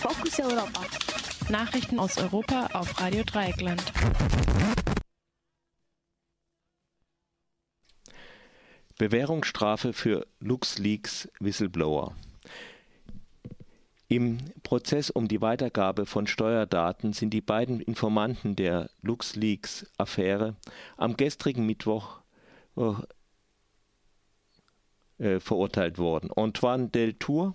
Fokus Europa. Nachrichten aus Europa auf Radio Dreieckland. Bewährungsstrafe für LuxLeaks Whistleblower. Im Prozess um die Weitergabe von Steuerdaten sind die beiden Informanten der LuxLeaks-Affäre am gestrigen Mittwoch äh, verurteilt worden. Antoine Deltour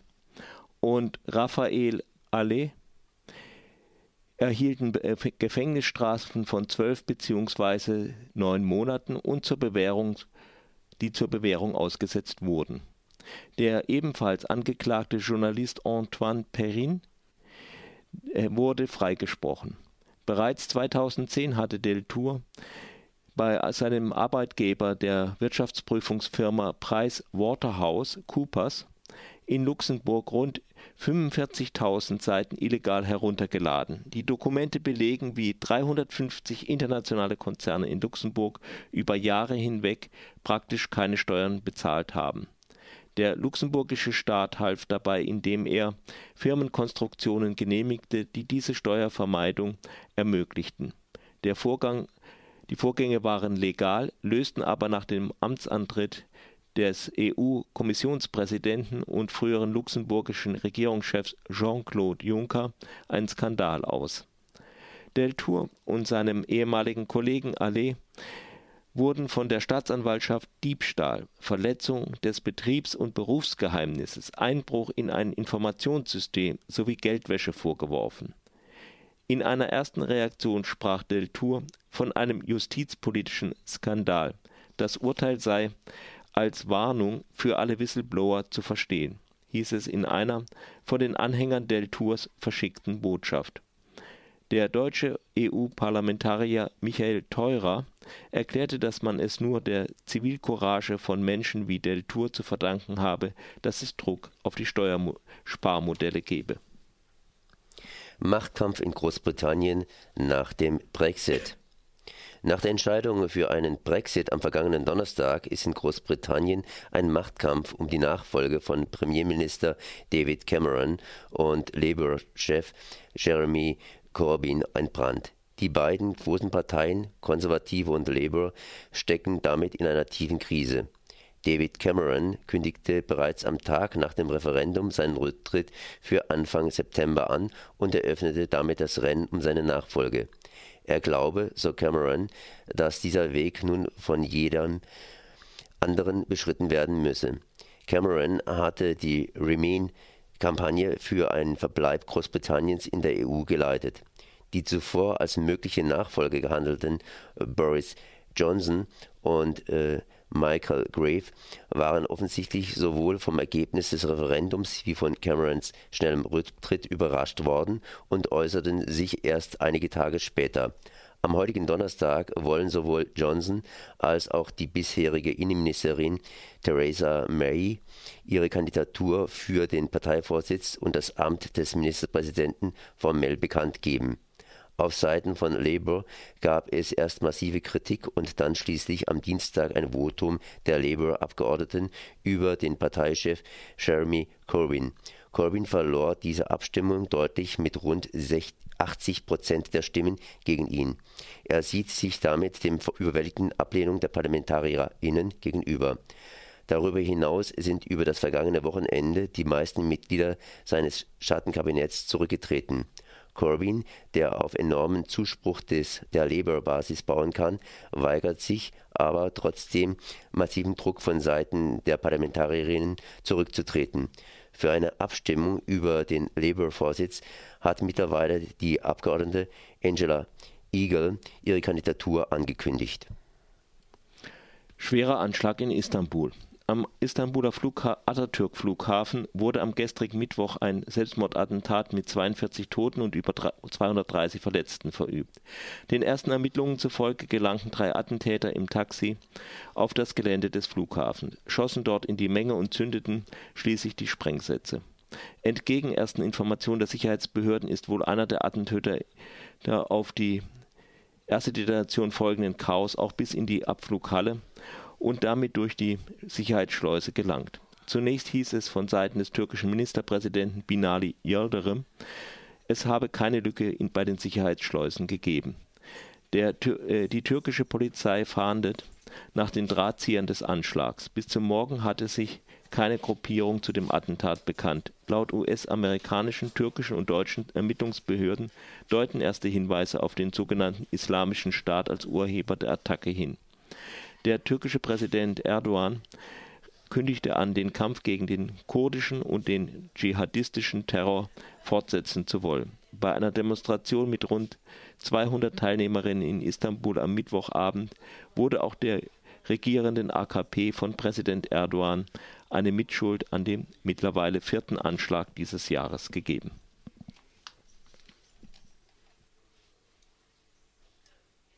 und Raphael Allais erhielten äh, Gefängnisstrafen von zwölf bzw. neun Monaten und zur Bewährung, die zur Bewährung ausgesetzt wurden. Der ebenfalls angeklagte Journalist Antoine Perrin äh, wurde freigesprochen. Bereits 2010 hatte Deltour bei seinem Arbeitgeber der Wirtschaftsprüfungsfirma Price Waterhouse Coopers in Luxemburg rund 45.000 Seiten illegal heruntergeladen. Die Dokumente belegen, wie 350 internationale Konzerne in Luxemburg über Jahre hinweg praktisch keine Steuern bezahlt haben der luxemburgische Staat half dabei, indem er Firmenkonstruktionen genehmigte, die diese Steuervermeidung ermöglichten. Der Vorgang, die Vorgänge waren legal, lösten aber nach dem Amtsantritt des EU-Kommissionspräsidenten und früheren luxemburgischen Regierungschefs Jean-Claude Juncker einen Skandal aus. Deltour und seinem ehemaligen Kollegen Allais wurden von der Staatsanwaltschaft Diebstahl, Verletzung des Betriebs- und Berufsgeheimnisses, Einbruch in ein Informationssystem sowie Geldwäsche vorgeworfen. In einer ersten Reaktion sprach Deltour von einem justizpolitischen Skandal. Das Urteil sei als Warnung für alle Whistleblower zu verstehen, hieß es in einer von den Anhängern Deltours verschickten Botschaft. Der deutsche EU-Parlamentarier Michael Theurer erklärte, dass man es nur der Zivilcourage von Menschen wie Deltour zu verdanken habe, dass es Druck auf die Steuersparmodelle gebe. Machtkampf in Großbritannien nach dem Brexit. Nach der Entscheidung für einen Brexit am vergangenen Donnerstag ist in Großbritannien ein Machtkampf um die Nachfolge von Premierminister David Cameron und Labour-Chef Jeremy Corbyn entbrannt. Die beiden großen Parteien, Konservative und Labour, stecken damit in einer tiefen Krise. David Cameron kündigte bereits am Tag nach dem Referendum seinen Rücktritt für Anfang September an und eröffnete damit das Rennen um seine Nachfolge. Er glaube, so Cameron, dass dieser Weg nun von jedem anderen beschritten werden müsse. Cameron hatte die Remain Kampagne für einen Verbleib Großbritanniens in der EU geleitet. Die zuvor als mögliche Nachfolger gehandelten Boris Johnson und äh, Michael Grave waren offensichtlich sowohl vom Ergebnis des Referendums wie von Camerons schnellem Rücktritt überrascht worden und äußerten sich erst einige Tage später. Am heutigen Donnerstag wollen sowohl Johnson als auch die bisherige Innenministerin Theresa May ihre Kandidatur für den Parteivorsitz und das Amt des Ministerpräsidenten formell bekannt geben. Auf Seiten von Labour gab es erst massive Kritik und dann schließlich am Dienstag ein Votum der Labour-Abgeordneten über den Parteichef Jeremy Corbyn. Corbyn verlor diese Abstimmung deutlich mit rund 80 Prozent der Stimmen gegen ihn. Er sieht sich damit dem überwältigenden Ablehnung der ParlamentarierInnen gegenüber. Darüber hinaus sind über das vergangene Wochenende die meisten Mitglieder seines Schattenkabinetts zurückgetreten. Corbyn, der auf enormen Zuspruch des, der Labour-Basis bauen kann, weigert sich aber trotzdem massiven Druck von Seiten der Parlamentarierinnen zurückzutreten. Für eine Abstimmung über den Labour-Vorsitz hat mittlerweile die Abgeordnete Angela Eagle ihre Kandidatur angekündigt. Schwerer Anschlag in Istanbul. Am Istanbuler Flugha Atatürk-Flughafen wurde am gestrigen Mittwoch ein Selbstmordattentat mit 42 Toten und über 230 Verletzten verübt. Den ersten Ermittlungen zufolge gelangten drei Attentäter im Taxi auf das Gelände des Flughafens, schossen dort in die Menge und zündeten schließlich die Sprengsätze. Entgegen ersten Informationen der Sicherheitsbehörden ist wohl einer der Attentäter auf die erste Detonation folgenden Chaos auch bis in die Abflughalle und damit durch die Sicherheitsschleuse gelangt. Zunächst hieß es von Seiten des türkischen Ministerpräsidenten Binali Yildirim, es habe keine Lücke bei den Sicherheitsschleusen gegeben. Der, äh, die türkische Polizei fahndet nach den Drahtziehern des Anschlags. Bis zum Morgen hatte sich keine Gruppierung zu dem Attentat bekannt. Laut US-amerikanischen, türkischen und deutschen Ermittlungsbehörden deuten erste Hinweise auf den sogenannten Islamischen Staat als Urheber der Attacke hin. Der türkische Präsident Erdogan kündigte an, den Kampf gegen den kurdischen und den dschihadistischen Terror fortsetzen zu wollen. Bei einer Demonstration mit rund 200 Teilnehmerinnen in Istanbul am Mittwochabend wurde auch der regierenden AKP von Präsident Erdogan eine Mitschuld an dem mittlerweile vierten Anschlag dieses Jahres gegeben